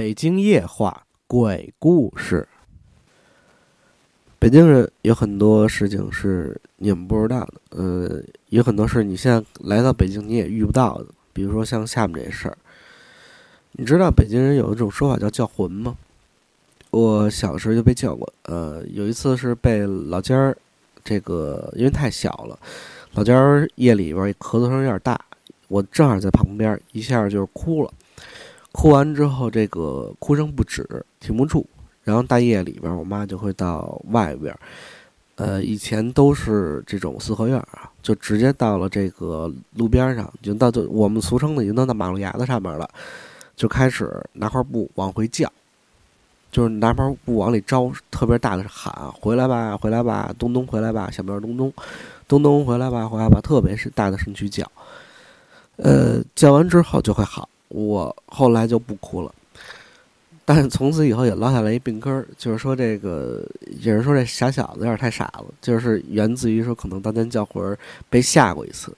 北京夜话鬼故事。北京人有很多事情是你们不知道的，呃，有很多事你现在来到北京你也遇不到的，比如说像下面这事儿。你知道北京人有一种说法叫叫魂吗？我小时候就被叫过，呃，有一次是被老家儿，这个因为太小了，老家儿夜里边咳嗽声有点大，我正好在旁边，一下就是哭了。哭完之后，这个哭声不止，停不住。然后大夜里边，我妈就会到外边，呃，以前都是这种四合院啊，就直接到了这个路边上，已经到就我们俗称的已经到马路牙子上面了，就开始拿块布往回叫，就是拿块布往里招，特别大的喊：“回来吧，回来吧，东东回来吧，小喵东东，东东回来吧，回来吧。”特别是大的声去叫，呃，叫完之后就会好。我后来就不哭了，但从此以后也落下来一病根儿，就是说这个有人说这傻小子有点太傻了，就是源自于说可能当年叫魂被吓过一次，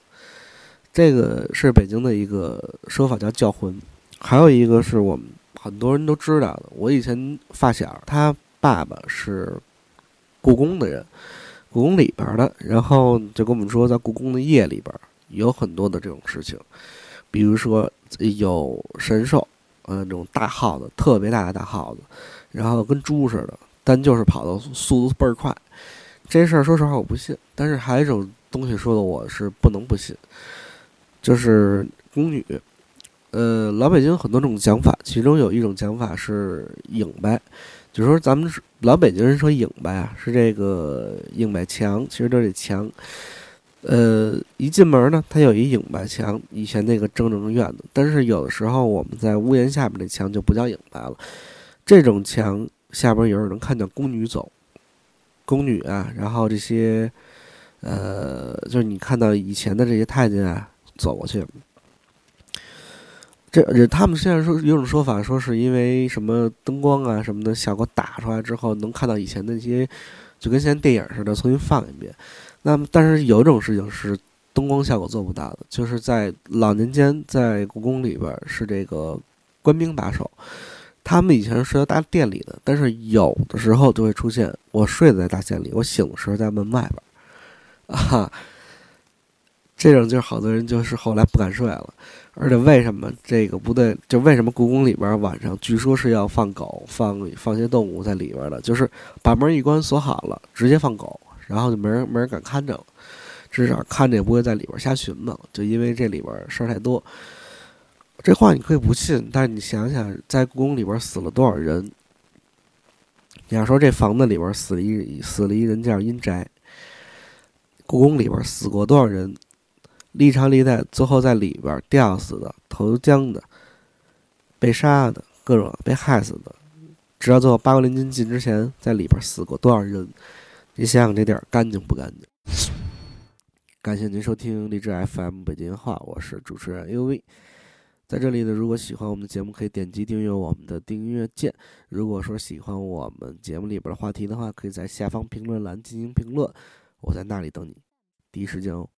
这个是北京的一个说法叫叫魂，还有一个是我们很多人都知道的，我以前发小他爸爸是故宫的人，故宫里边的，然后就跟我们说在故宫的夜里边有很多的这种事情。比如说有神兽，呃，那种大耗子，特别大的大耗子，然后跟猪似的，但就是跑的速度倍儿快。这事儿说实话我不信，但是还有一种东西说的我是不能不信，就是宫女。呃，老北京很多种讲法，其中有一种讲法是影摆，就是说咱们老北京人说影摆啊，是这个影摆墙，其实就是墙。呃，一进门呢，它有一影白墙，以前那个正正院子。但是有的时候我们在屋檐下面那墙就不叫影白了，这种墙下边有人能看见宫女走，宫女啊，然后这些，呃，就是你看到以前的这些太监啊走过去。这他们现在说有种说法，说是因为什么灯光啊什么的效果打出来之后，能看到以前那些，就跟现在电影似的，重新放一遍。那么，但是有一种事情是灯光效果做不到的，就是在老年间，在故宫里边是这个官兵把守，他们以前睡在大殿里的，但是有的时候就会出现，我睡在大殿里，我醒的时候在门外边，啊，这种就是好多人就是后来不敢睡了，而且为什么这个不对？就为什么故宫里边晚上据说是要放狗、放放些动物在里边的，就是把门一关锁好了，直接放狗。然后就没人没人敢看着了，至少看着也不会在里边瞎寻摸，就因为这里边事儿太多。这话你可以不信，但是你想想，在故宫里边死了多少人？你要说这房子里边死了一死了一人叫阴宅，故宫里边死过多少人？历朝历代最后在里边吊死的、投江的、被杀的、各种被害死的，直到最后八国联军进之前，在里边死过多少人？你想想这地儿干净不干净？感谢您收听励志 FM 北京话，我是主持人 UV。在这里呢，如果喜欢我们的节目，可以点击订阅我们的订阅键。如果说喜欢我们节目里边的话题的话，可以在下方评论栏进行评论，我在那里等你，第一时间哦。